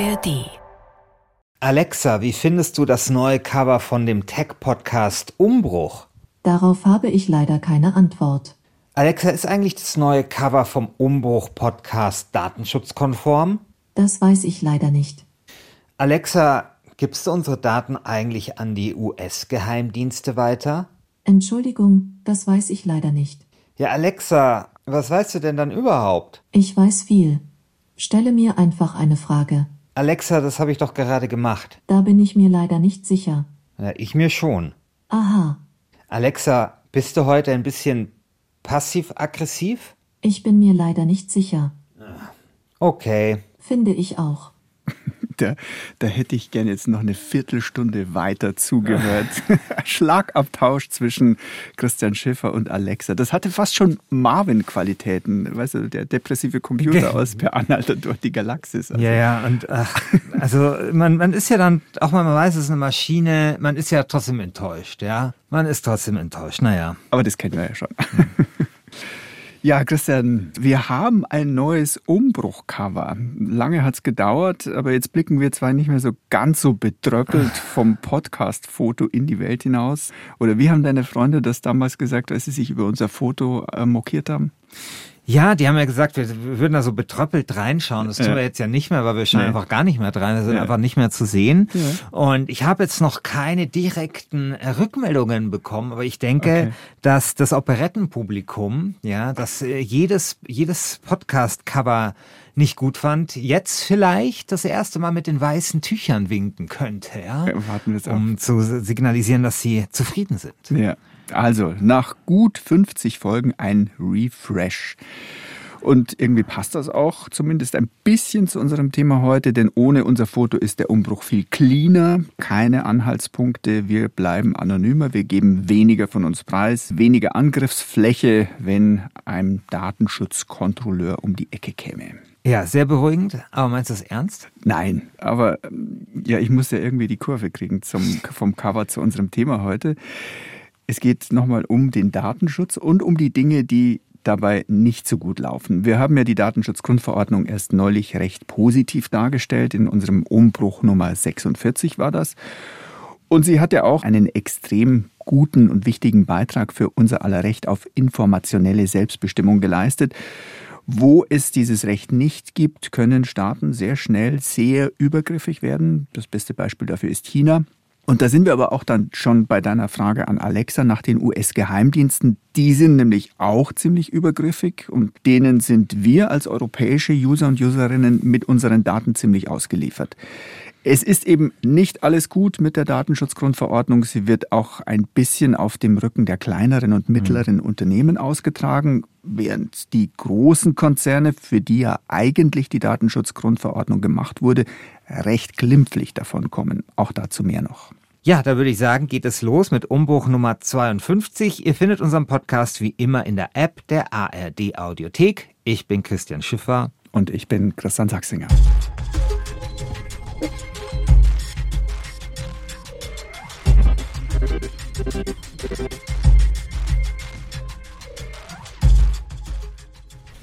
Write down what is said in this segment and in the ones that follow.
ARD. Alexa, wie findest du das neue Cover von dem Tech-Podcast Umbruch? Darauf habe ich leider keine Antwort. Alexa, ist eigentlich das neue Cover vom Umbruch-Podcast datenschutzkonform? Das weiß ich leider nicht. Alexa, gibst du unsere Daten eigentlich an die US-Geheimdienste weiter? Entschuldigung, das weiß ich leider nicht. Ja, Alexa, was weißt du denn dann überhaupt? Ich weiß viel. Stelle mir einfach eine Frage. Alexa, das habe ich doch gerade gemacht. Da bin ich mir leider nicht sicher. Ja, ich mir schon. Aha, Alexa, bist du heute ein bisschen passiv-aggressiv? ich bin mir leider nicht sicher. Okay. Finde ich auch. Da, da hätte ich gern jetzt noch eine Viertelstunde weiter zugehört. Schlagabtausch zwischen Christian Schiffer und Alexa. Das hatte fast schon Marvin-Qualitäten. Weißt du, der depressive Computer aus Per Anhalter durch die Galaxis. Also, Ja, ja, und ach, also man, man ist ja dann, auch wenn man weiß, es ist eine Maschine, man ist ja trotzdem enttäuscht, ja. Man ist trotzdem enttäuscht, naja. Aber das kennen wir ja schon. Ja, Christian, wir haben ein neues Umbruchcover. Lange hat's gedauert, aber jetzt blicken wir zwar nicht mehr so ganz so bedröppelt vom Podcast-Foto in die Welt hinaus. Oder wie haben deine Freunde das damals gesagt, als sie sich über unser Foto äh, mokiert haben? Ja, die haben ja gesagt, wir, wir würden da so betröppelt reinschauen. Das tun Ja. wir jetzt ja nicht mehr, weil wir schauen Nee. einfach gar nicht mehr rein. Das sind Ja. einfach nicht mehr zu sehen. Ja. Und ich habe jetzt noch keine direkten äh, Rückmeldungen bekommen, aber ich denke, Okay. dass das Operettenpublikum, ja, dass äh, jedes, jedes Podcast-Cover nicht gut fand, jetzt vielleicht das erste Mal mit den weißen Tüchern winken könnte, ja, Ja, warten wir es um zu signalisieren, dass sie zufrieden sind. Ja, also nach gut 50 Folgen ein Refresh. Und irgendwie passt das auch zumindest ein bisschen zu unserem Thema heute, denn ohne unser Foto ist der Umbruch viel cleaner, keine Anhaltspunkte, wir bleiben anonymer, wir geben weniger von uns preis, weniger Angriffsfläche, wenn ein Datenschutzkontrolleur um die Ecke käme. Ja, sehr beruhigend, aber meinst du das ernst? Nein, aber ähm, ja, ich muss ja irgendwie die Kurve kriegen zum, vom Cover zu unserem Thema heute. Es geht nochmal um den Datenschutz und um die Dinge, die dabei nicht so gut laufen. Wir haben ja die Datenschutzgrundverordnung erst neulich recht positiv dargestellt. In unserem Umbruch Nummer 46 war das. Und sie hat ja auch einen extrem guten und wichtigen Beitrag für unser aller Recht auf informationelle Selbstbestimmung geleistet. Wo es dieses Recht nicht gibt, können Staaten sehr schnell sehr übergriffig werden. Das beste Beispiel dafür ist China. Und da sind wir aber auch dann schon bei deiner Frage an Alexa nach den US-Geheimdiensten. Die sind nämlich auch ziemlich übergriffig und denen sind wir als europäische User und Userinnen mit unseren Daten ziemlich ausgeliefert. Es ist eben nicht alles gut mit der Datenschutzgrundverordnung. Sie wird auch ein bisschen auf dem Rücken der kleineren und mittleren Unternehmen ausgetragen, während die großen Konzerne, für die ja eigentlich die Datenschutzgrundverordnung gemacht wurde, recht glimpflich davon kommen. Auch dazu mehr noch. Ja, da würde ich sagen, geht es los mit Umbruch Nummer 52. Ihr findet unseren Podcast wie immer in der App der ARD Audiothek. Ich bin Christian Schiffer. Und ich bin Christian Sachsinger.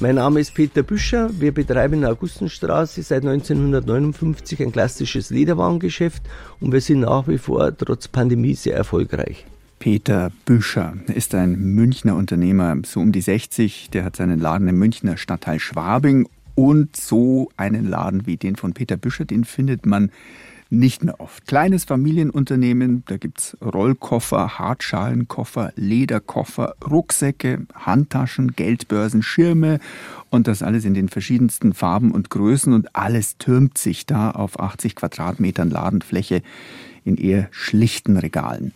Mein Name ist Peter Büscher. Wir betreiben in der Augustenstraße seit 1959 ein klassisches Lederwarengeschäft und wir sind nach wie vor trotz Pandemie sehr erfolgreich. Peter Büscher ist ein Münchner Unternehmer, so um die 60. Der hat seinen Laden im Münchner Stadtteil Schwabing. Und so einen Laden wie den von Peter Büscher, den findet man nicht mehr oft. Kleines Familienunternehmen, da gibt's Rollkoffer, Hartschalenkoffer, Lederkoffer, Rucksäcke, Handtaschen, Geldbörsen, Schirme und das alles in den verschiedensten Farben und Größen und alles türmt sich da auf 80 Quadratmetern Ladenfläche in eher schlichten Regalen.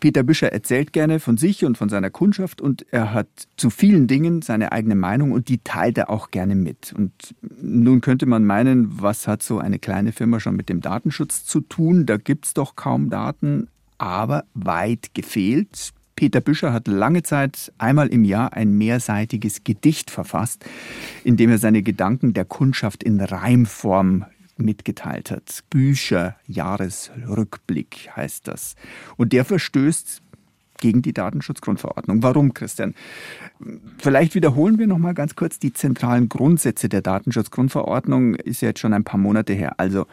Peter Büscher erzählt gerne von sich und von seiner Kundschaft und er hat zu vielen Dingen seine eigene Meinung und die teilt er auch gerne mit. Und nun könnte man meinen, was hat so eine kleine Firma schon mit dem Datenschutz zu tun? Da gibt's doch kaum Daten, aber weit gefehlt. Peter Büscher hat lange Zeit einmal im Jahr ein mehrseitiges Gedicht verfasst, in dem er seine Gedanken der Kundschaft in Reimform mitgeteilt hat. Bücher Jahresrückblick heißt das. Und der verstößt gegen die Datenschutzgrundverordnung. Warum, Christian? Vielleicht wiederholen wir noch mal ganz kurz die zentralen Grundsätze der Datenschutzgrundverordnung. Ist ja jetzt schon ein paar Monate her. Also,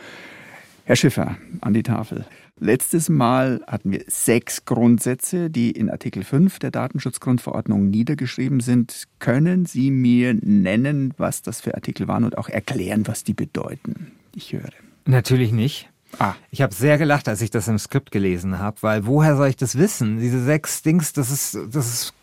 Herr Schiffer, an die Tafel. Letztes Mal hatten wir sechs Grundsätze, die in Artikel 5 der Datenschutzgrundverordnung niedergeschrieben sind. Können Sie mir nennen, was das für Artikel waren und auch erklären, was die bedeuten? Ich höre. Natürlich nicht. Ah. Ich habe sehr gelacht, als ich das im Skript gelesen habe, weil woher soll ich das wissen? Diese sechs Dings, das ist, das ist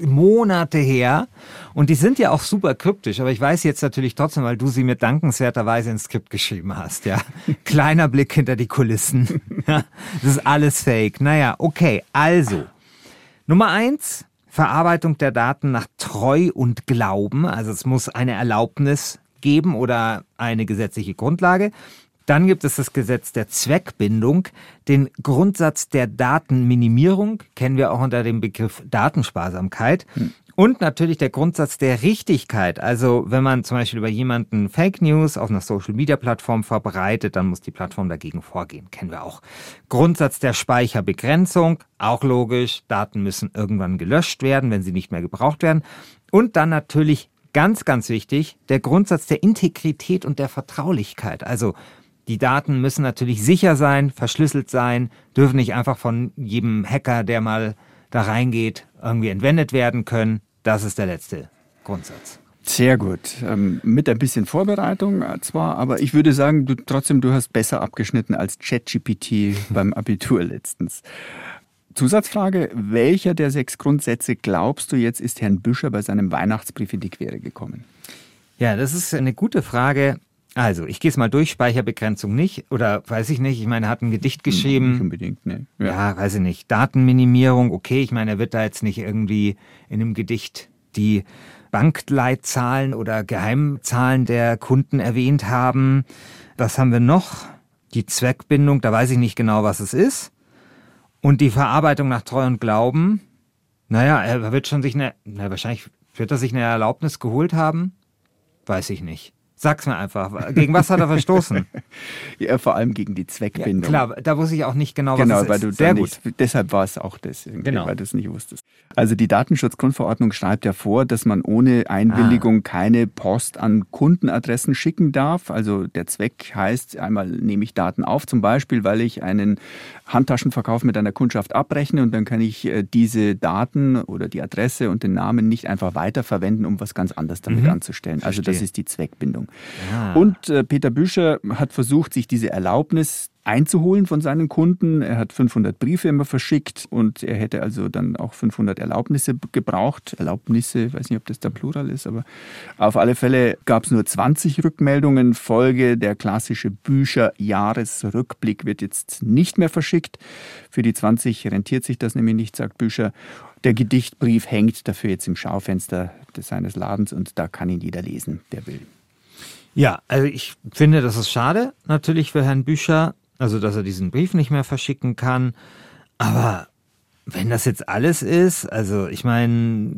Monate her und die sind ja auch super kryptisch, aber ich weiß jetzt natürlich trotzdem, weil du sie mir dankenswerterweise ins Skript geschrieben hast, ja. Kleiner Blick hinter die Kulissen. das ist alles fake. Naja, okay, also. Nummer eins, Verarbeitung der Daten nach Treu und Glauben. Also es muss eine Erlaubnis geben oder eine gesetzliche Grundlage. Dann gibt es das Gesetz der Zweckbindung, den Grundsatz der Datenminimierung, kennen wir auch unter dem Begriff Datensparsamkeit. Hm. Und natürlich der Grundsatz der Richtigkeit. Also wenn man zum Beispiel über jemanden Fake News auf einer Social-Media-Plattform verbreitet, dann muss die Plattform dagegen vorgehen. Kennen wir auch. Grundsatz der Speicherbegrenzung, auch logisch. Daten müssen irgendwann gelöscht werden, wenn sie nicht mehr gebraucht werden. Und dann natürlich ganz, ganz wichtig, der Grundsatz der Integrität und der Vertraulichkeit. Also die Daten müssen natürlich sicher sein, verschlüsselt sein, dürfen nicht einfach von jedem Hacker, der mal da reingeht, irgendwie entwendet werden können. Das ist der letzte Grundsatz. Sehr gut. Ähm, mit ein bisschen Vorbereitung zwar, aber ich würde sagen, du trotzdem, du hast besser abgeschnitten als ChatGPT beim Abitur letztens. Zusatzfrage, welcher der sechs Grundsätze glaubst du jetzt ist Herrn Büscher bei seinem Weihnachtsbrief in die Quere gekommen? Ja, das ist eine gute Frage. Also, ich gehe es mal durch, Speicherbegrenzung nicht. Oder weiß ich nicht, ich meine, er hat ein Gedicht hm, geschrieben. Nicht unbedingt, ne. Ja. ja, weiß ich nicht. Datenminimierung, okay, ich meine, er wird da jetzt nicht irgendwie in einem Gedicht die Bankleitzahlen oder Geheimzahlen der Kunden erwähnt haben. Was haben wir noch? Die Zweckbindung, da weiß ich nicht genau, was es ist. Und die Verarbeitung nach Treu und Glauben. Naja, er wird schon sich eine, na, wahrscheinlich wird er sich eine Erlaubnis geholt haben. Weiß ich nicht. Sag's mir einfach. Gegen was hat er verstoßen? ja, vor allem gegen die Zweckbindung. Ja, klar, da wusste ich auch nicht genau, genau was es weil Du Sehr gut. Nicht, deshalb war es auch das, genau. weil du es nicht wusstest. Also die Datenschutzgrundverordnung schreibt ja vor, dass man ohne Einwilligung ah. keine Post an Kundenadressen schicken darf. Also der Zweck heißt, einmal nehme ich Daten auf, zum Beispiel, weil ich einen Handtaschenverkauf mit einer Kundschaft abrechne und dann kann ich äh, diese Daten oder die Adresse und den Namen nicht einfach weiterverwenden, um was ganz anderes damit mhm. anzustellen. Also das ist die Zweckbindung. Ja. Und äh, Peter Büscher hat versucht, sich diese Erlaubnis einzuholen von seinen Kunden. Er hat 500 Briefe immer verschickt und er hätte also dann auch 500 Erlaubnisse gebraucht. Erlaubnisse, ich weiß nicht, ob das der Plural ist, aber auf alle Fälle gab es nur 20 Rückmeldungen. Folge der klassische Bücher-Jahresrückblick wird jetzt nicht mehr verschickt. Für die 20 rentiert sich das nämlich nicht, sagt Bücher. Der Gedichtbrief hängt dafür jetzt im Schaufenster seines Ladens und da kann ihn jeder lesen, der will. Ja, also ich finde, das ist schade natürlich für Herrn Bücher, also dass er diesen Brief nicht mehr verschicken kann. Aber wenn das jetzt alles ist, also ich meine,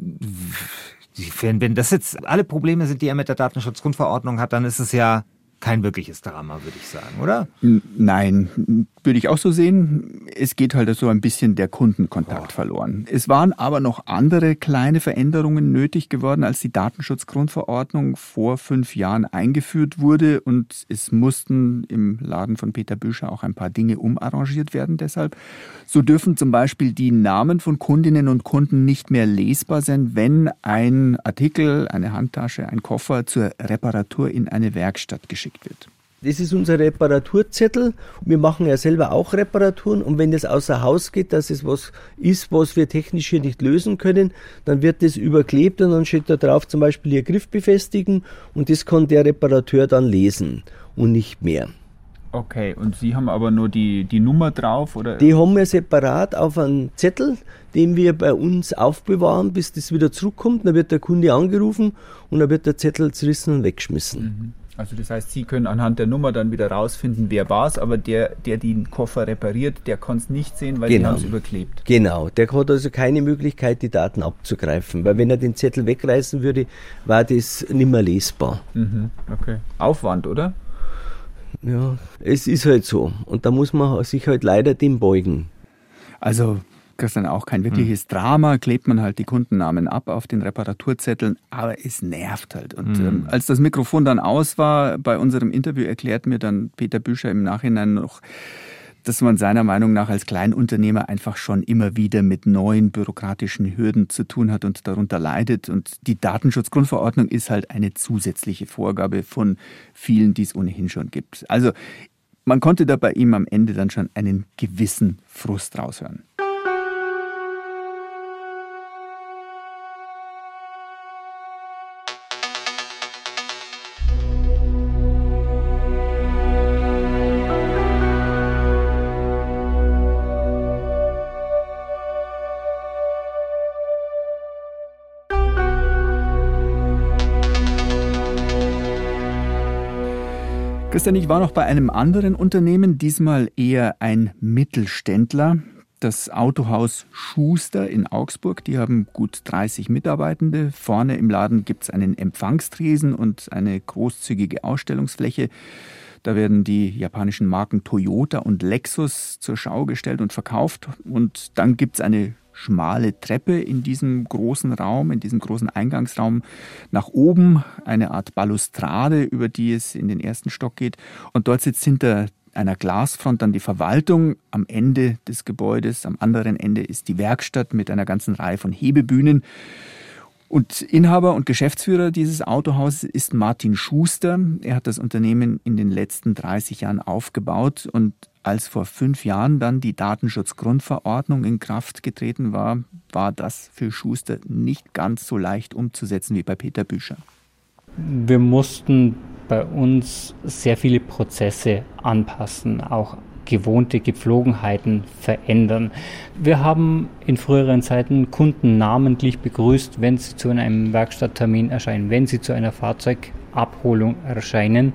wenn das jetzt alle Probleme sind, die er mit der Datenschutzgrundverordnung hat, dann ist es ja kein wirkliches Drama, würde ich sagen, oder? Nein, würde ich auch so sehen. Es geht halt so ein bisschen der Kundenkontakt oh. verloren. Es waren aber noch andere kleine Veränderungen nötig geworden, als die Datenschutzgrundverordnung vor fünf Jahren eingeführt wurde. Und es mussten im Laden von Peter Büscher auch ein paar Dinge umarrangiert werden deshalb. So dürfen zum Beispiel die Namen von Kundinnen und Kunden nicht mehr lesbar sein, wenn ein Artikel, eine Handtasche, ein Koffer zur Reparatur in eine Werkstatt geschickt geschickt wird. Das ist unser Reparaturzettel. Wir machen ja selber auch Reparaturen und wenn das außer Haus geht, dass es was ist, was wir technisch hier nicht lösen können, dann wird das überklebt und dann steht da drauf zum Beispiel hier Griff befestigen und das kann der Reparateur dann lesen und nicht mehr. Okay, und Sie haben aber nur die, die Nummer drauf, oder? Die haben wir separat auf einen Zettel, den wir bei uns aufbewahren, bis das wieder zurückkommt. Dann wird der Kunde angerufen und dann wird der Zettel zerrissen und weggeschmissen. Mhm. Also das heißt, Sie können anhand der Nummer dann wieder rausfinden, wer war es, aber der, der den Koffer repariert, der kann es nicht sehen, weil genau. die haben es überklebt. Genau, der hat also keine Möglichkeit, die Daten abzugreifen, weil wenn er den Zettel wegreißen würde, war das nicht mehr lesbar. Mhm, okay. Aufwand, oder? Ja, es ist halt so. Und da muss man sich halt leider dem beugen. Also Christian, auch kein wirkliches mhm. Drama, klebt man halt die Kundennamen ab auf den Reparaturzetteln, aber es nervt halt. Und mhm. ähm, als das Mikrofon dann aus war, bei unserem Interview erklärt mir dann Peter Büscher im Nachhinein noch, dass man seiner Meinung nach als Kleinunternehmer einfach schon immer wieder mit neuen bürokratischen Hürden zu tun hat und darunter leidet. Und die Datenschutzgrundverordnung ist halt eine zusätzliche Vorgabe von vielen, die es ohnehin schon gibt. Also man konnte da bei ihm am Ende dann schon einen gewissen Frust raushören. Christian, ich war noch bei einem anderen Unternehmen, diesmal eher ein Mittelständler. Das Autohaus Schuster in Augsburg, die haben gut 30 Mitarbeitende. Vorne im Laden gibt es einen Empfangstresen und eine großzügige Ausstellungsfläche. Da werden die japanischen Marken Toyota und Lexus zur Schau gestellt und verkauft. Und dann gibt es eine schmale Treppe in diesem großen Raum, in diesem großen Eingangsraum nach oben, eine Art Balustrade, über die es in den ersten Stock geht. Und dort sitzt hinter einer Glasfront dann die Verwaltung. Am Ende des Gebäudes, am anderen Ende ist die Werkstatt mit einer ganzen Reihe von Hebebühnen. Und Inhaber und Geschäftsführer dieses Autohauses ist Martin Schuster. Er hat das Unternehmen in den letzten 30 Jahren aufgebaut und als vor fünf Jahren dann die Datenschutzgrundverordnung in Kraft getreten war, war das für Schuster nicht ganz so leicht umzusetzen wie bei Peter Büscher. Wir mussten bei uns sehr viele Prozesse anpassen, auch gewohnte Gepflogenheiten verändern. Wir haben in früheren Zeiten Kunden namentlich begrüßt, wenn sie zu einem Werkstatttermin erscheinen, wenn sie zu einer Fahrzeugabholung erscheinen.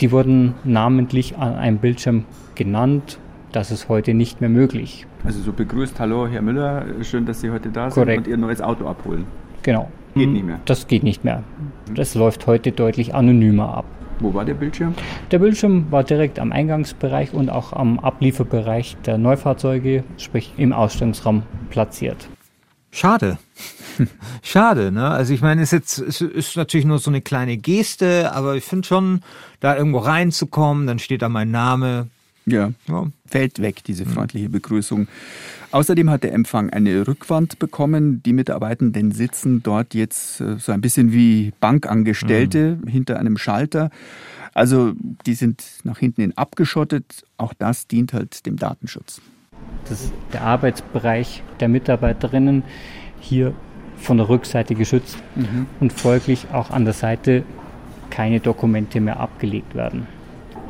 Die wurden namentlich an einem Bildschirm genannt. Das ist heute nicht mehr möglich. Also so begrüßt, hallo Herr Müller, schön, dass Sie heute da Korrekt. sind und Ihr neues Auto abholen. Genau. Geht nicht mehr. Das geht nicht mehr. Das läuft heute deutlich anonymer ab. Wo war der Bildschirm? Der Bildschirm war direkt am Eingangsbereich und auch am Ablieferbereich der Neufahrzeuge, sprich im Ausstellungsraum platziert. Schade. Schade, ne? Also ich meine, es ist jetzt es ist natürlich nur so eine kleine Geste, aber ich finde schon, da irgendwo reinzukommen, dann steht da mein Name. Ja, ja. fällt weg, diese freundliche Begrüßung. Außerdem hat der Empfang eine Rückwand bekommen. Die Mitarbeitenden sitzen dort jetzt äh, so ein bisschen wie Bankangestellte mhm. hinter einem Schalter. Also die sind nach hinten hin abgeschottet. Auch das dient halt dem Datenschutz. Das ist der Arbeitsbereich der Mitarbeiterinnen hier von der Rückseite geschützt mhm. und folglich auch an der Seite keine Dokumente mehr abgelegt werden.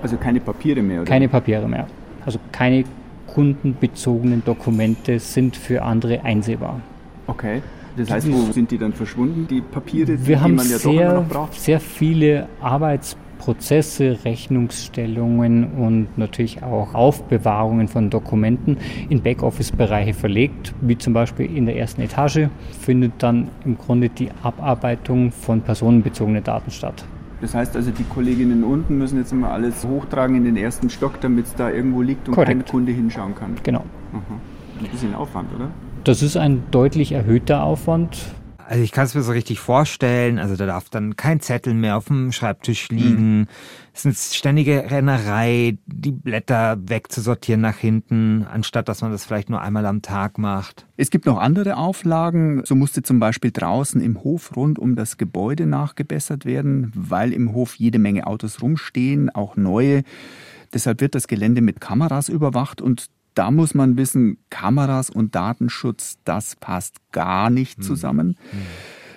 Also keine Papiere mehr, oder? Keine Papiere mehr. Also keine kundenbezogenen Dokumente sind für andere einsehbar. Okay. Das heißt, wo sind die dann verschwunden, die Papiere, Wir die haben man ja sehr, doch immer noch braucht? sehr viele Arbeitsprozesse, Rechnungsstellungen und natürlich auch Aufbewahrungen von Dokumenten in Backoffice-Bereiche verlegt, wie zum Beispiel in der ersten Etage findet dann im Grunde die Abarbeitung von personenbezogenen Daten statt. Das heißt also, die Kolleginnen unten müssen jetzt immer alles hochtragen in den ersten Stock, damit es da irgendwo liegt und Korrekt. kein Kunde hinschauen kann. Genau. Aha. Ein bisschen Aufwand, oder? Das ist ein deutlich erhöhter Aufwand. Also ich kann es mir so richtig vorstellen. Also da darf dann kein Zettel mehr auf dem Schreibtisch liegen. Mhm. Es ist eine ständige Rennerei, die Blätter wegzusortieren nach hinten, anstatt dass man das vielleicht nur einmal am Tag macht. Es gibt noch andere Auflagen. So musste zum Beispiel draußen im Hof rund um das Gebäude nachgebessert werden, weil im Hof jede Menge Autos rumstehen, auch neue. Deshalb wird das Gelände mit Kameras überwacht und da muss man wissen, Kameras und Datenschutz, das passt gar nicht hm. zusammen. Mhm.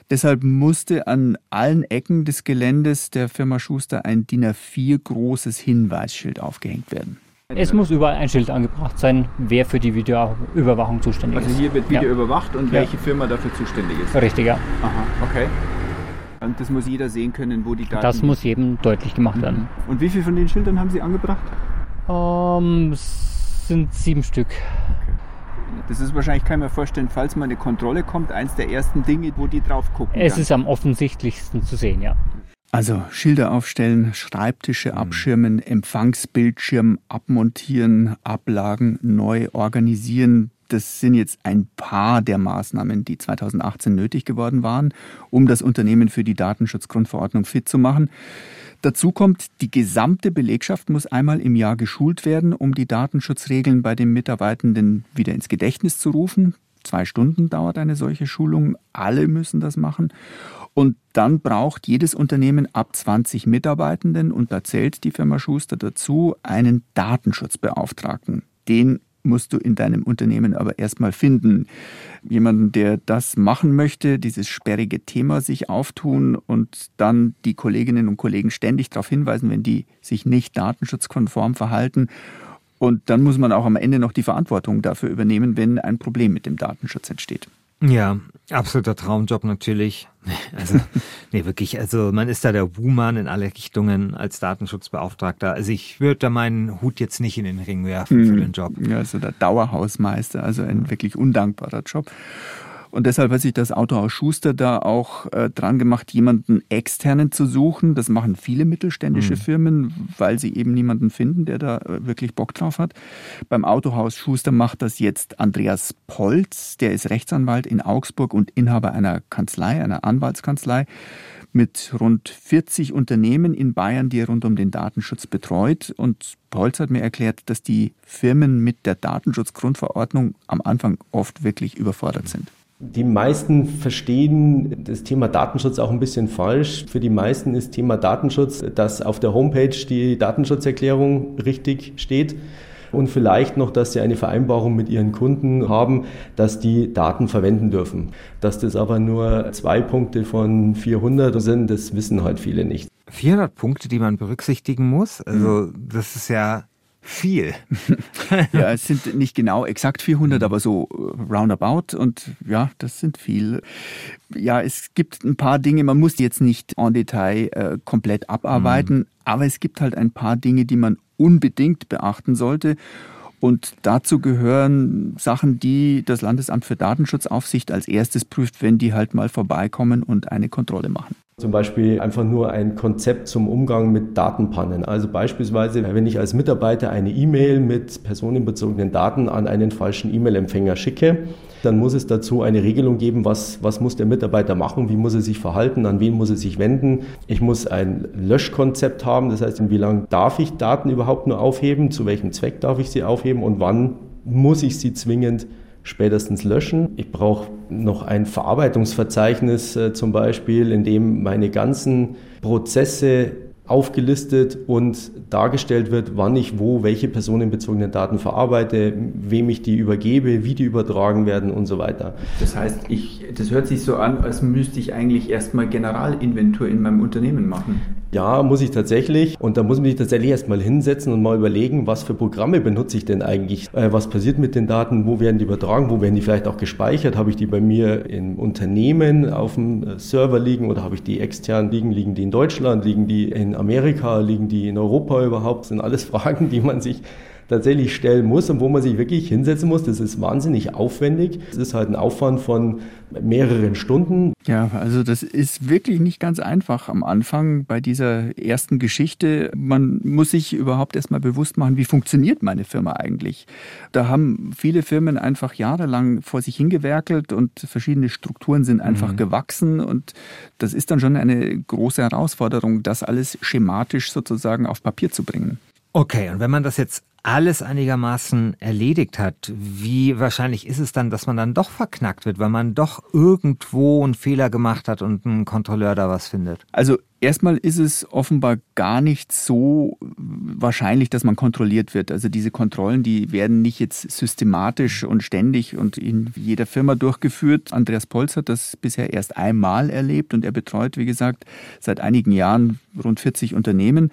Deshalb musste an allen Ecken des Geländes der Firma Schuster ein DIN A4 großes Hinweisschild aufgehängt werden. Es muss überall ein Schild angebracht sein, wer für die Videoüberwachung zuständig ist. Also hier wird Video ja. überwacht und ja. welche Firma dafür zuständig ist. Richtig, ja. Aha, okay. Und das muss jeder sehen können, wo die Daten. Das muss jedem deutlich gemacht werden. Mhm. Und wie viele von den Schildern haben Sie angebracht? Um, ähm, sind sieben Stück. Das ist wahrscheinlich, kann ich mir vorstellen, falls mal eine Kontrolle kommt, eins der ersten Dinge, wo die drauf gucken. Es kann. ist am offensichtlichsten zu sehen, ja. Also Schilder aufstellen, Schreibtische mhm. abschirmen, Empfangsbildschirm abmontieren, Ablagen neu organisieren. das sind jetzt ein paar der Maßnahmen, die 2018 nötig geworden waren, um das Unternehmen für die Datenschutzgrundverordnung fit zu machen. Dazu kommt, die gesamte Belegschaft muss einmal im Jahr geschult werden, um die Datenschutzregeln bei den Mitarbeitenden wieder ins Gedächtnis zu rufen. Zwei Stunden dauert eine solche Schulung. Alle müssen das machen. Und dann braucht jedes Unternehmen ab 20 Mitarbeitenden, und da zählt die Firma Schuster dazu, einen Datenschutzbeauftragten. Den musst du in deinem Unternehmen aber erstmal finden. Jemanden, der das machen möchte, dieses sperrige Thema sich auftun und dann die Kolleginnen und Kollegen ständig darauf hinweisen, wenn die sich nicht datenschutzkonform verhalten. Und dann muss man auch am Ende noch die Verantwortung dafür übernehmen, wenn ein Problem mit dem Datenschutz entsteht. Ja, absoluter Traumjob natürlich. Also, nee, wirklich, also man ist da der Buhmann in alle Richtungen als Datenschutzbeauftragter. Also ich würde da meinen Hut jetzt nicht in den Ring werfen für hm. den Job. Ja, also der Dauerhausmeister, also ein wirklich undankbarer Job. Und deshalb hat sich das Autohaus Schuster da auch äh, dran gemacht, jemanden externen zu suchen. Das machen viele mittelständische mhm. Firmen, weil sie eben niemanden finden, der da äh, wirklich Bock drauf hat. Beim Autohaus Schuster macht das jetzt Andreas Polz. Der ist Rechtsanwalt in Augsburg und Inhaber einer Kanzlei, einer Anwaltskanzlei mit rund 40 Unternehmen in Bayern, die er rund um den Datenschutz betreut. Und Polz hat mir erklärt, dass die Firmen mit der Datenschutzgrundverordnung am Anfang oft wirklich überfordert sind. Die meisten verstehen das Thema Datenschutz auch ein bisschen falsch. Für die meisten ist Thema Datenschutz, dass auf der Homepage die Datenschutzerklärung richtig steht und vielleicht noch, dass sie eine Vereinbarung mit ihren Kunden haben, dass die Daten verwenden dürfen. Dass das aber nur zwei Punkte von 400 sind, das wissen halt viele nicht. 400 Punkte, die man berücksichtigen muss? Also das ist ja viel. ja, es sind nicht genau exakt 400, aber so äh, roundabout und ja, das sind viel. Ja, es gibt ein paar Dinge, man muss jetzt nicht en Detail äh, komplett abarbeiten, mhm. aber es gibt halt ein paar Dinge, die man unbedingt beachten sollte. Und dazu gehören Sachen, die das Landesamt für Datenschutzaufsicht als erstes prüft, wenn die halt mal vorbeikommen und eine Kontrolle machen. Zum Beispiel einfach nur ein Konzept zum Umgang mit Datenpannen. Also beispielsweise, wenn ich als Mitarbeiter eine E-Mail mit personenbezogenen Daten an einen falschen E-Mail-Empfänger schicke, dann muss es dazu eine Regelung geben, was, was muss der Mitarbeiter machen, wie muss er sich verhalten, an wen muss er sich wenden. Ich muss ein Löschkonzept haben, das heißt, wie lange darf ich Daten überhaupt nur aufheben, zu welchem Zweck darf ich sie aufheben und wann muss ich sie zwingend spätestens löschen. Ich brauche noch ein Verarbeitungsverzeichnis äh, zum Beispiel, in dem meine ganzen Prozesse aufgelistet und dargestellt wird, wann ich wo welche personenbezogenen Daten verarbeite, wem ich die übergebe, wie die übertragen werden und so weiter. Das heißt, ich, das hört sich so an, als müsste ich eigentlich erstmal Generalinventur in meinem Unternehmen machen. Ja, muss ich tatsächlich. Und da muss man sich tatsächlich erstmal hinsetzen und mal überlegen, was für Programme benutze ich denn eigentlich? Äh, was passiert mit den Daten? Wo werden die übertragen? Wo werden die vielleicht auch gespeichert? Habe ich die bei mir im Unternehmen auf dem äh, Server liegen oder habe ich die extern liegen? Liegen die in Deutschland? Liegen die in Amerika? Liegen die in Europa überhaupt? Das sind alles Fragen, die man sich tatsächlich stellen muss und wo man sich wirklich hinsetzen muss. Das ist wahnsinnig aufwendig. Es ist halt ein Aufwand von mehreren Stunden. Ja, also das ist wirklich nicht ganz einfach am Anfang bei dieser ersten Geschichte. Man muss sich überhaupt erstmal bewusst machen, wie funktioniert meine Firma eigentlich. Da haben viele Firmen einfach jahrelang vor sich hingewerkelt und verschiedene Strukturen sind einfach mhm. gewachsen und das ist dann schon eine große Herausforderung, das alles schematisch sozusagen auf Papier zu bringen. Okay, und wenn man das jetzt alles einigermaßen erledigt hat, wie wahrscheinlich ist es dann, dass man dann doch verknackt wird, weil man doch irgendwo einen Fehler gemacht hat und ein Kontrolleur da was findet? Also erstmal ist es offenbar gar nicht so wahrscheinlich, dass man kontrolliert wird. Also diese Kontrollen, die werden nicht jetzt systematisch und ständig und in jeder Firma durchgeführt. Andreas Polz hat das bisher erst einmal erlebt und er betreut, wie gesagt, seit einigen Jahren rund 40 Unternehmen.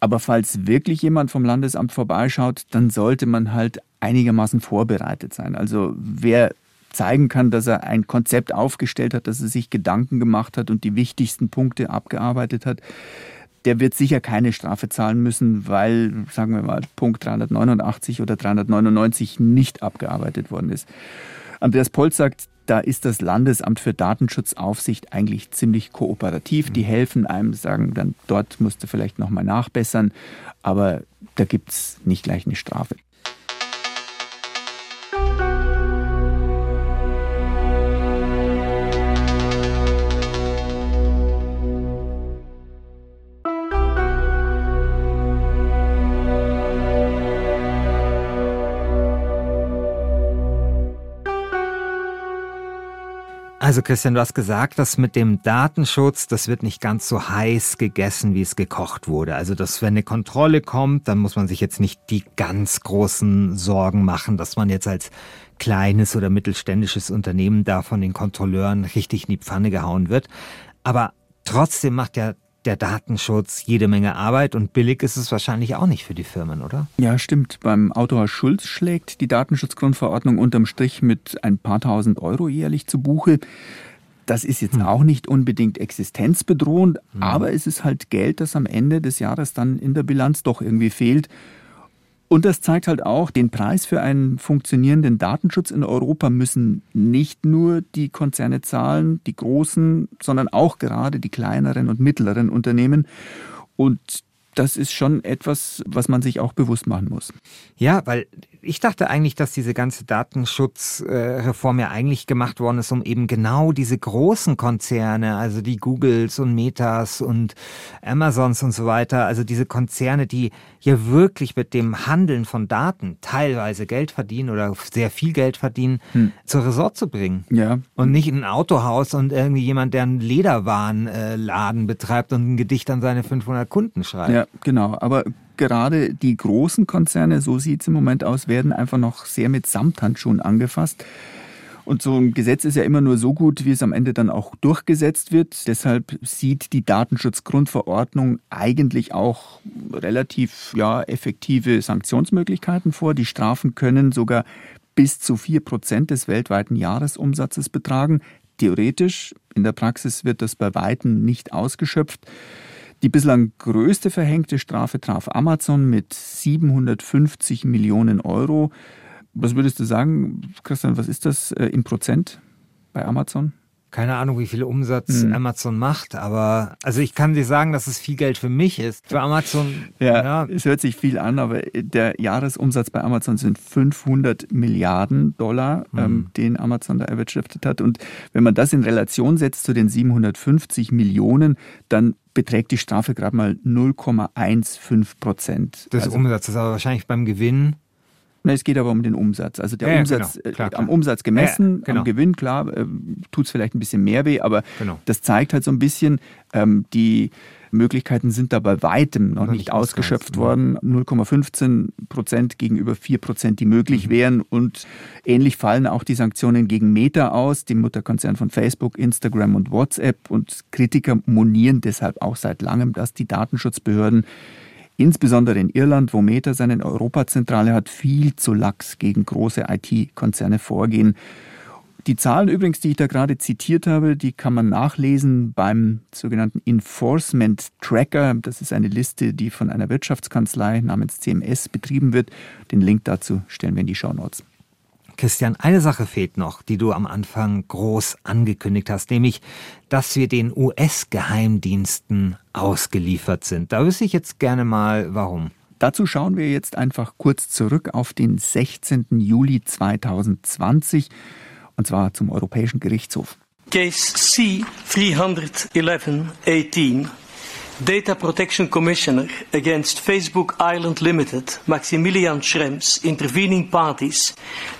Aber falls wirklich jemand vom Landesamt vorbeischaut, dann sollte man halt einigermaßen vorbereitet sein. Also wer zeigen kann, dass er ein Konzept aufgestellt hat, dass er sich Gedanken gemacht hat und die wichtigsten Punkte abgearbeitet hat, der wird sicher keine Strafe zahlen müssen, weil, sagen wir mal, Punkt 389 oder 399 nicht abgearbeitet worden ist. Andreas Polz sagt, da ist das Landesamt für Datenschutzaufsicht eigentlich ziemlich kooperativ. Die mhm. helfen einem, sagen dann, dort musst du vielleicht nochmal nachbessern, aber da gibt es nicht gleich eine Strafe. Also Christian, du hast gesagt, dass mit dem Datenschutz, das wird nicht ganz so heiß gegessen, wie es gekocht wurde. Also dass wenn eine Kontrolle kommt, dann muss man sich jetzt nicht die ganz großen Sorgen machen, dass man jetzt als kleines oder mittelständisches Unternehmen da von den Kontrolleuren richtig in die Pfanne gehauen wird. Aber trotzdem macht ja der Datenschutz jede Menge Arbeit und billig ist es wahrscheinlich auch nicht für die Firmen, oder? Ja, stimmt. Beim Autor Schulz schlägt die Datenschutzgrundverordnung unterm Strich mit ein paar tausend Euro jährlich zu Buche. Das ist jetzt hm. auch nicht unbedingt existenzbedrohend, hm. aber es ist halt Geld, das am Ende des Jahres dann in der Bilanz doch irgendwie fehlt. Und das zeigt halt auch, den Preis für einen funktionierenden Datenschutz in Europa müssen nicht nur die Konzerne zahlen, die großen, sondern auch gerade die kleineren und mittleren Unternehmen. Und das ist schon etwas, was man sich auch bewusst machen muss. Ja, weil ich dachte eigentlich, dass diese ganze Datenschutzreform ja eigentlich gemacht worden ist, um eben genau diese großen Konzerne, also die Googles und Metas und Amazons und so weiter, also diese Konzerne, die ja wirklich mit dem Handeln von Daten teilweise Geld verdienen oder sehr viel Geld verdienen, hm. zur Resort zu bringen. Ja. Und nicht in ein Autohaus und irgendwie jemand, der einen Lederwarenladen betreibt und ein Gedicht an seine 500 Kunden schreibt. Ja, genau. Aber gerade die großen Konzerne, so sieht es im Moment aus, werden einfach noch sehr mit Samthandschuhen angefasst. Und so ein Gesetz ist ja immer nur so gut, wie es am Ende dann auch durchgesetzt wird. Deshalb sieht die Datenschutzgrundverordnung eigentlich auch relativ ja, effektive Sanktionsmöglichkeiten vor. Die Strafen können sogar bis zu vier Prozent des weltweiten Jahresumsatzes betragen. Theoretisch, in der Praxis wird das bei Weitem nicht ausgeschöpft. Die bislang größte verhängte Strafe traf Amazon mit 750 Millionen Euro. Was würdest du sagen, Christian, was ist das äh, in Prozent bei Amazon? Keine Ahnung, wie viel Umsatz hm. Amazon macht, aber also ich kann dir sagen, dass es viel Geld für mich ist. Für Amazon. Ja, ja, es hört sich viel an, aber der Jahresumsatz bei Amazon sind 500 Milliarden Dollar, hm. ähm, den Amazon da erwirtschaftet hat. Und wenn man das in Relation setzt zu den 750 Millionen, dann beträgt die Strafe gerade mal 0,15 Prozent. Des also, Umsatzes, aber wahrscheinlich beim Gewinn es geht aber um den Umsatz. Also der ja, Umsatz, genau. klar, klar. am Umsatz gemessen, ja, genau. am Gewinn, klar, äh, tut es vielleicht ein bisschen mehr weh, aber genau. das zeigt halt so ein bisschen, ähm, die Möglichkeiten sind da bei weitem noch, nicht, nicht ausgeschöpft worden. 0,15 Prozent gegenüber 4 Prozent, die möglich mhm. wären. Und ähnlich fallen auch die Sanktionen gegen Meta aus, dem Mutterkonzern von Facebook, Instagram und WhatsApp. Und Kritiker monieren deshalb auch seit langem, dass die Datenschutzbehörden insbesondere in Irland, wo Meta seine Europazentrale hat, viel zu lax gegen große IT-Konzerne vorgehen. Die Zahlen übrigens, die ich da gerade zitiert habe, die kann man nachlesen beim sogenannten Enforcement Tracker. Das ist eine Liste, die von einer Wirtschaftskanzlei namens CMS betrieben wird. Den Link dazu stellen wir in die Show Notes. Christian, eine Sache fehlt noch, die du am Anfang groß angekündigt hast, nämlich, dass wir den US-Geheimdiensten ausgeliefert sind. Da wüsste ich jetzt gerne mal, warum. Dazu schauen wir jetzt einfach kurz zurück auf den 16. Juli 2020 und zwar zum Europäischen Gerichtshof. Case C 311 18 Data Protection Commissioner against Facebook Island Limited, Maximilian Schrems, intervening parties,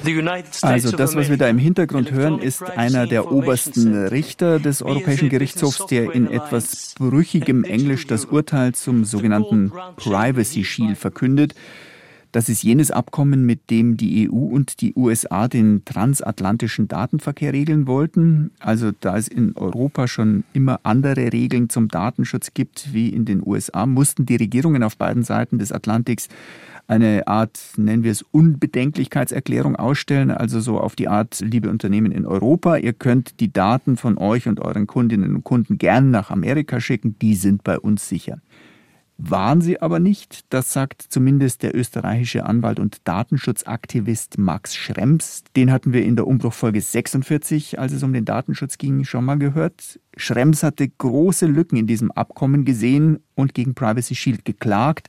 the United States Also das, was wir da im Hintergrund hören, ist einer der obersten Richter des Europäischen Gerichtshofs, der in etwas brüchigem Englisch das Urteil zum sogenannten Privacy Shield verkündet. Das ist jenes Abkommen, mit dem die EU und die USA den transatlantischen Datenverkehr regeln wollten. Also da es in Europa schon immer andere Regeln zum Datenschutz gibt wie in den USA, mussten die Regierungen auf beiden Seiten des Atlantiks eine Art, nennen wir es, Unbedenklichkeitserklärung ausstellen, also so auf die Art, liebe Unternehmen in Europa, ihr könnt die Daten von euch und euren Kundinnen und Kunden gern nach Amerika schicken, die sind bei uns sicher waren sie aber nicht. Das sagt zumindest der österreichische Anwalt und Datenschutzaktivist Max Schrems. Den hatten wir in der Umbruchfolge 46, als es um den Datenschutz ging, schon mal gehört. Schrems hatte große Lücken in diesem Abkommen gesehen und gegen Privacy Shield geklagt.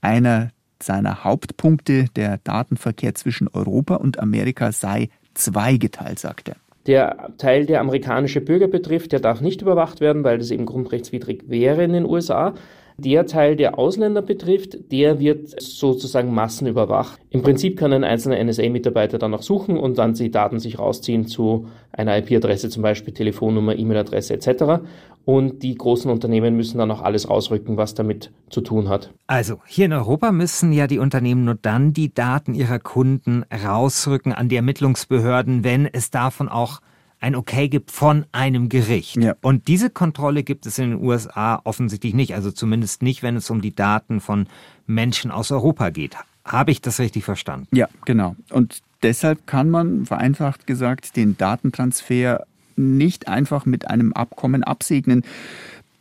Einer seiner Hauptpunkte, der Datenverkehr zwischen Europa und Amerika sei zweigeteilt, sagt er. Der Teil, der amerikanische Bürger betrifft, der darf nicht überwacht werden, weil das eben grundrechtswidrig wäre in den USA. Der Teil, der Ausländer betrifft, der wird sozusagen massenüberwacht. Im Prinzip kann ein einzelner NSA-Mitarbeiter danach suchen und dann die Daten sich rausziehen zu einer IP-Adresse, zum Beispiel Telefonnummer, E-Mail-Adresse etc. Und die großen Unternehmen müssen dann auch alles rausrücken, was damit zu tun hat. Also hier in Europa müssen ja die Unternehmen nur dann die Daten ihrer Kunden rausrücken an die Ermittlungsbehörden, wenn es davon auch ein Okay gibt von einem Gericht. Ja. Und diese Kontrolle gibt es in den USA offensichtlich nicht, also zumindest nicht, wenn es um die Daten von Menschen aus Europa geht. Habe ich das richtig verstanden? Ja, genau. Und deshalb kann man vereinfacht gesagt den Datentransfer nicht einfach mit einem Abkommen absegnen.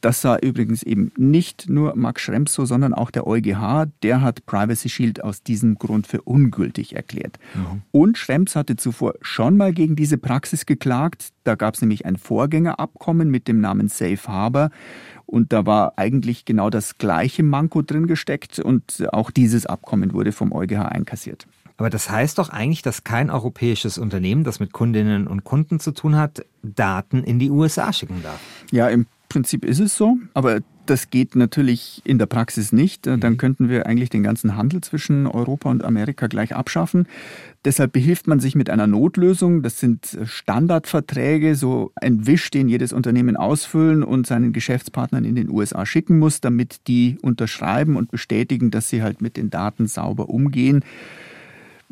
Das sah übrigens eben nicht nur Max Schrems so, sondern auch der EuGH. Der hat Privacy Shield aus diesem Grund für ungültig erklärt. Mhm. Und Schrems hatte zuvor schon mal gegen diese Praxis geklagt. Da gab es nämlich ein Vorgängerabkommen mit dem Namen Safe Harbor. Und da war eigentlich genau das gleiche Manko drin gesteckt. Und auch dieses Abkommen wurde vom EuGH einkassiert. Aber das heißt doch eigentlich, dass kein europäisches Unternehmen, das mit Kundinnen und Kunden zu tun hat, Daten in die USA schicken darf. Ja, im Prinzip ist es so, aber das geht natürlich in der Praxis nicht. Dann mhm. könnten wir eigentlich den ganzen Handel zwischen Europa und Amerika gleich abschaffen. Deshalb behilft man sich mit einer Notlösung. Das sind Standardverträge, so ein Wisch, den jedes Unternehmen ausfüllen und seinen Geschäftspartnern in den USA schicken muss, damit die unterschreiben und bestätigen, dass sie halt mit den Daten sauber umgehen.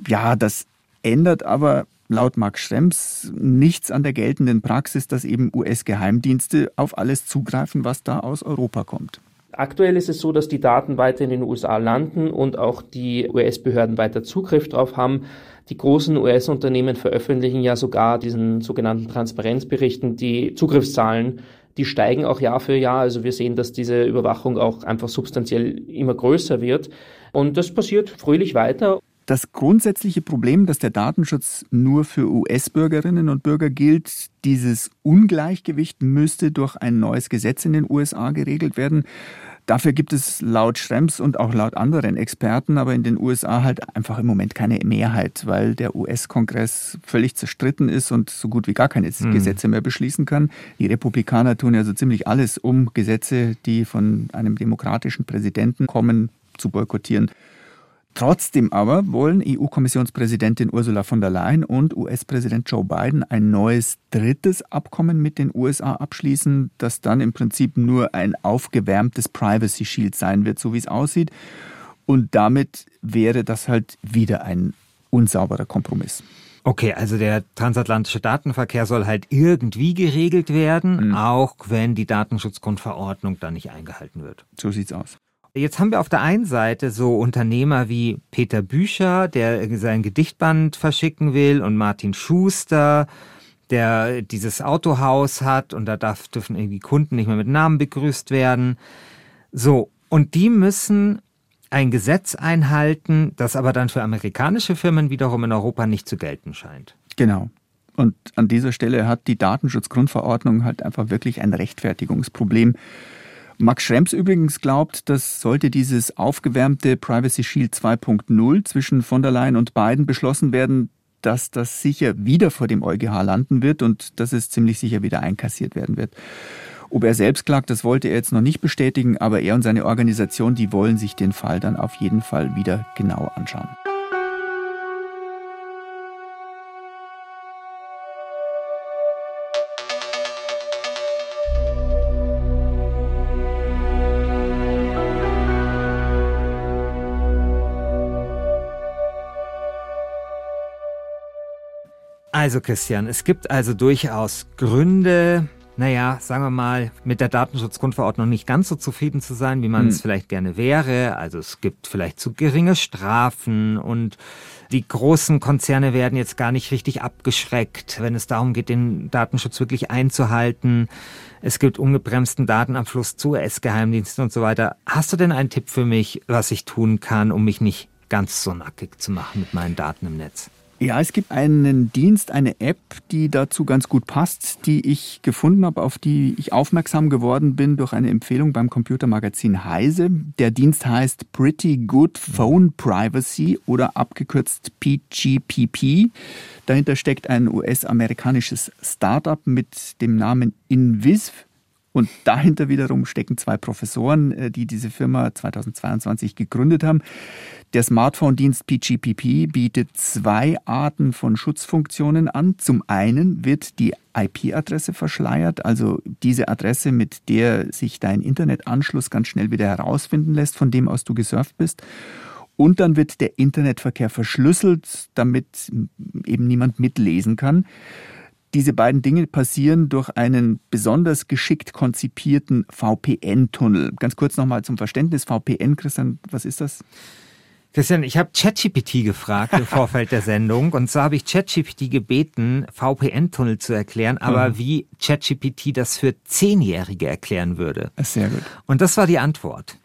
Ja, das ändert aber laut Max Schrems nichts an der geltenden Praxis, dass eben US-Geheimdienste auf alles zugreifen, was da aus Europa kommt. Aktuell ist es so, dass die Daten weiter in den USA landen und auch die US-Behörden weiter Zugriff darauf haben. Die großen US-Unternehmen veröffentlichen ja sogar diesen sogenannten Transparenzberichten die Zugriffszahlen. Die steigen auch Jahr für Jahr. Also wir sehen, dass diese Überwachung auch einfach substanziell immer größer wird. Und das passiert fröhlich weiter. Das grundsätzliche Problem, dass der Datenschutz nur für US-Bürgerinnen und Bürger gilt, dieses Ungleichgewicht müsste durch ein neues Gesetz in den USA geregelt werden. Dafür gibt es laut Schrems und auch laut anderen Experten aber in den USA halt einfach im Moment keine Mehrheit, weil der US-Kongress völlig zerstritten ist und so gut wie gar keine mhm. Gesetze mehr beschließen kann. Die Republikaner tun ja so ziemlich alles, um Gesetze, die von einem demokratischen Präsidenten kommen, zu boykottieren. Trotzdem aber wollen EU-Kommissionspräsidentin Ursula von der Leyen und US-Präsident Joe Biden ein neues drittes Abkommen mit den USA abschließen, das dann im Prinzip nur ein aufgewärmtes Privacy Shield sein wird, so wie es aussieht. Und damit wäre das halt wieder ein unsauberer Kompromiss. Okay, also der transatlantische Datenverkehr soll halt irgendwie geregelt werden, mhm. auch wenn die Datenschutzgrundverordnung da nicht eingehalten wird. So sieht's aus. Jetzt haben wir auf der einen Seite so Unternehmer wie Peter Bücher, der sein Gedichtband verschicken will, und Martin Schuster, der dieses Autohaus hat und da darf, dürfen irgendwie Kunden nicht mehr mit Namen begrüßt werden. So, und die müssen ein Gesetz einhalten, das aber dann für amerikanische Firmen wiederum in Europa nicht zu gelten scheint. Genau. Und an dieser Stelle hat die Datenschutzgrundverordnung halt einfach wirklich ein Rechtfertigungsproblem. Max Schrems übrigens glaubt, dass sollte dieses aufgewärmte Privacy Shield 2.0 zwischen von der Leyen und Biden beschlossen werden, dass das sicher wieder vor dem EuGH landen wird und dass es ziemlich sicher wieder einkassiert werden wird. Ob er selbst klagt, das wollte er jetzt noch nicht bestätigen, aber er und seine Organisation, die wollen sich den Fall dann auf jeden Fall wieder genau anschauen. Also Christian, es gibt also durchaus Gründe, naja, sagen wir mal, mit der Datenschutzgrundverordnung nicht ganz so zufrieden zu sein, wie man hm. es vielleicht gerne wäre. Also es gibt vielleicht zu geringe Strafen und die großen Konzerne werden jetzt gar nicht richtig abgeschreckt, wenn es darum geht, den Datenschutz wirklich einzuhalten. Es gibt ungebremsten Datenabfluss zu US-Geheimdiensten und so weiter. Hast du denn einen Tipp für mich, was ich tun kann, um mich nicht ganz so nackig zu machen mit meinen Daten im Netz? Ja, es gibt einen Dienst, eine App, die dazu ganz gut passt, die ich gefunden habe, auf die ich aufmerksam geworden bin durch eine Empfehlung beim Computermagazin Heise. Der Dienst heißt Pretty Good Phone Privacy oder abgekürzt PGPP. Dahinter steckt ein US-amerikanisches Startup mit dem Namen Invis Und dahinter wiederum stecken zwei Professoren, äh, die diese Firma 2022 gegründet haben. Der Smartphone-Dienst PGPP bietet zwei Arten von Schutzfunktionen an. Zum einen wird die IP-Adresse verschleiert, also diese Adresse, mit der sich dein Internetanschluss ganz schnell wieder herausfinden lässt, von dem aus du gesurft bist. Und dann wird der Internetverkehr verschlüsselt, damit eben niemand mitlesen kann. Diese beiden Dinge passieren durch einen besonders geschickt konzipierten VPN-Tunnel. Ganz kurz nochmal zum Verständnis. VPN, Christian, was ist das? Christian, ich habe ChatGPT gefragt im Vorfeld der Sendung und so habe ich ChatGPT gebeten, VPN-Tunnel zu erklären, aber mhm. wie ChatGPT das für Zehnjährige erklären würde. Sehr gut. Und das war die Antwort.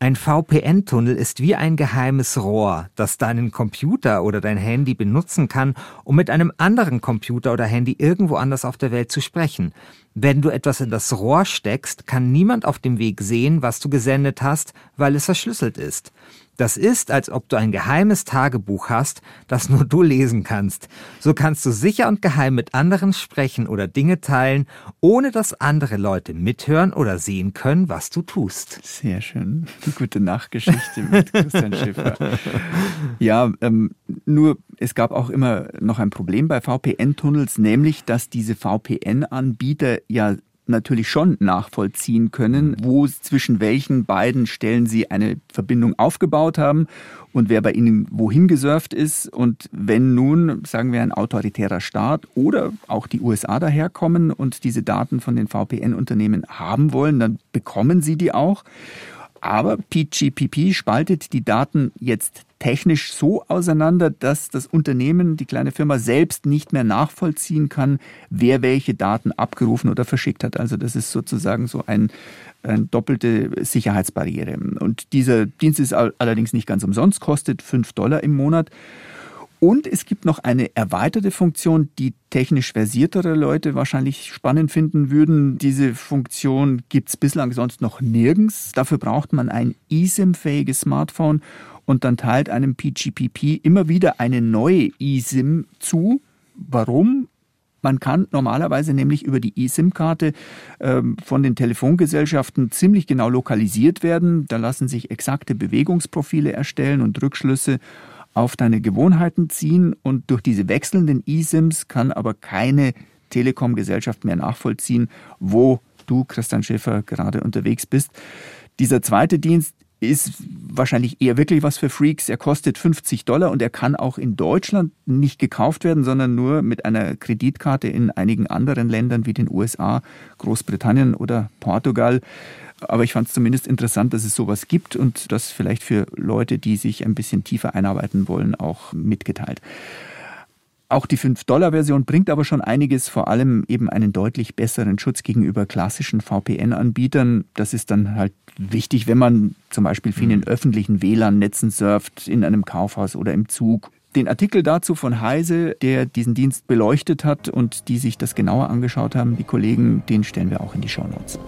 Ein VPN-Tunnel ist wie ein geheimes Rohr, das deinen Computer oder dein Handy benutzen kann, um mit einem anderen Computer oder Handy irgendwo anders auf der Welt zu sprechen. Wenn du etwas in das Rohr steckst, kann niemand auf dem Weg sehen, was du gesendet hast, weil es verschlüsselt ist. Das ist, als ob du ein geheimes Tagebuch hast, das nur du lesen kannst. So kannst du sicher und geheim mit anderen sprechen oder Dinge teilen, ohne dass andere Leute mithören oder sehen können, was du tust. Sehr schön. Gute Nachgeschichte mit Christian Schiffer. Ja, ähm, nur es gab auch immer noch ein Problem bei VPN-Tunnels, nämlich dass diese VPN-Anbieter ja natürlich schon nachvollziehen können, wo zwischen welchen beiden Stellen sie eine Verbindung aufgebaut haben und wer bei ihnen wohin gesurft ist. Und wenn nun, sagen wir, ein autoritärer Staat oder auch die USA daherkommen und diese Daten von den VPN-Unternehmen haben wollen, dann bekommen sie die auch. Aber PGPP spaltet die Daten jetzt technisch so auseinander, dass das Unternehmen, die kleine Firma selbst nicht mehr nachvollziehen kann, wer welche Daten abgerufen oder verschickt hat. Also das ist sozusagen so ein, eine doppelte Sicherheitsbarriere. Und dieser Dienst ist allerdings nicht ganz umsonst, kostet 5 Dollar im Monat. Und es gibt noch eine erweiterte Funktion, die technisch versiertere Leute wahrscheinlich spannend finden würden. Diese Funktion gibt es bislang sonst noch nirgends. Dafür braucht man ein eSIM-fähiges Smartphone und dann teilt einem PGPP immer wieder eine neue eSIM zu. Warum? Man kann normalerweise nämlich über die eSIM-Karte äh, von den Telefongesellschaften ziemlich genau lokalisiert werden. Da lassen sich exakte Bewegungsprofile erstellen und Rückschlüsse auf deine Gewohnheiten ziehen und durch diese wechselnden eSIMs kann aber keine Telekom-Gesellschaft mehr nachvollziehen, wo du, Christian Schäfer, gerade unterwegs bist. Dieser zweite Dienst ist wahrscheinlich eher wirklich was für Freaks. Er kostet 50 Dollar und er kann auch in Deutschland nicht gekauft werden, sondern nur mit einer Kreditkarte in einigen anderen Ländern wie den USA, Großbritannien oder Portugal. Aber ich fand es zumindest interessant, dass es sowas gibt und das vielleicht für Leute, die sich ein bisschen tiefer einarbeiten wollen, auch mitgeteilt. Auch die 5-Dollar-Version bringt aber schon einiges, vor allem eben einen deutlich besseren Schutz gegenüber klassischen VPN-Anbietern. Das ist dann halt wichtig, wenn man zum Beispiel viel in mhm. öffentlichen WLAN-Netzen surft, in einem Kaufhaus oder im Zug. Den Artikel dazu von Heise, der diesen Dienst beleuchtet hat und die sich das genauer angeschaut haben, die Kollegen, den stellen wir auch in die Show Notes.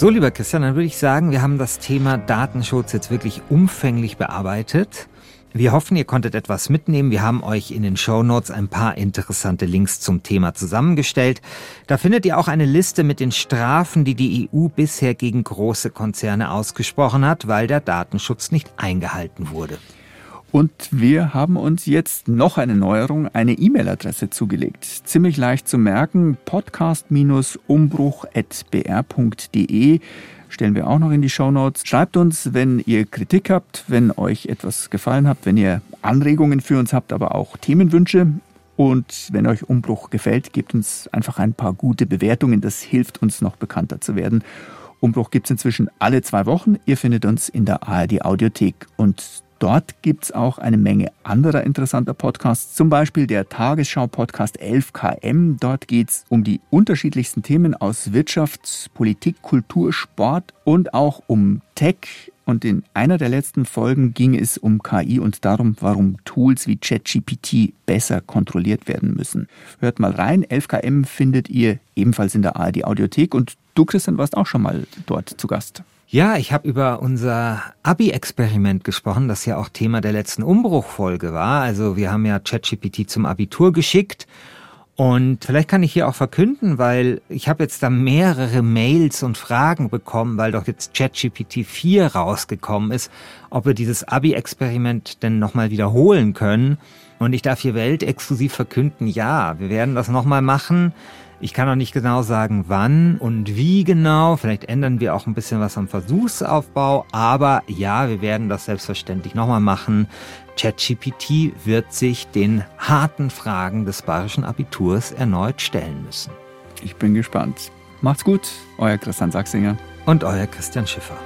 So, lieber Christian, dann würde ich sagen, wir haben das Thema Datenschutz jetzt wirklich umfänglich bearbeitet. Wir hoffen, ihr konntet etwas mitnehmen. Wir haben euch in den Show Notes ein paar interessante Links zum Thema zusammengestellt. Da findet ihr auch eine Liste mit den Strafen, die die EU bisher gegen große Konzerne ausgesprochen hat, weil der Datenschutz nicht eingehalten wurde. Und wir haben uns jetzt noch eine Neuerung, eine E-Mail-Adresse zugelegt. Ziemlich leicht zu merken, podcast-umbruch.br.de stellen wir auch noch in die Show Notes. Schreibt uns, wenn ihr Kritik habt, wenn euch etwas gefallen hat, wenn ihr Anregungen für uns habt, aber auch Themenwünsche. Und wenn euch Umbruch gefällt, gebt uns einfach ein paar gute Bewertungen. Das hilft uns noch bekannter zu werden. Umbruch gibt es inzwischen alle zwei Wochen. Ihr findet uns in der ARD Audiothek und Dort gibt es auch eine Menge anderer interessanter Podcasts, zum Beispiel der Tagesschau-Podcast 11KM. Dort geht es um die unterschiedlichsten Themen aus Wirtschaft, Politik, Kultur, Sport und auch um Tech. Und in einer der letzten Folgen ging es um KI und darum, warum Tools wie ChatGPT besser kontrolliert werden müssen. Hört mal rein, 11KM findet ihr ebenfalls in der ARD Audiothek und Du, Christian, warst auch schon mal dort zu Gast. Ja, ich habe über unser Abi-Experiment gesprochen, das ja auch Thema der letzten Umbruchfolge war. Also wir haben ja ChatGPT zum Abitur geschickt und vielleicht kann ich hier auch verkünden, weil ich habe jetzt da mehrere Mails und Fragen bekommen, weil doch jetzt ChatGPT 4 rausgekommen ist, ob wir dieses Abi-Experiment denn nochmal wiederholen können. Und ich darf hier weltexklusiv verkünden, ja, wir werden das nochmal machen. Ich kann auch nicht genau sagen, wann und wie genau. Vielleicht ändern wir auch ein bisschen was am Versuchsaufbau. Aber ja, wir werden das selbstverständlich nochmal machen. ChatGPT wird sich den harten Fragen des bayerischen Abiturs erneut stellen müssen. Ich bin gespannt. Macht's gut, euer Christian Sachsinger. Und euer Christian Schiffer.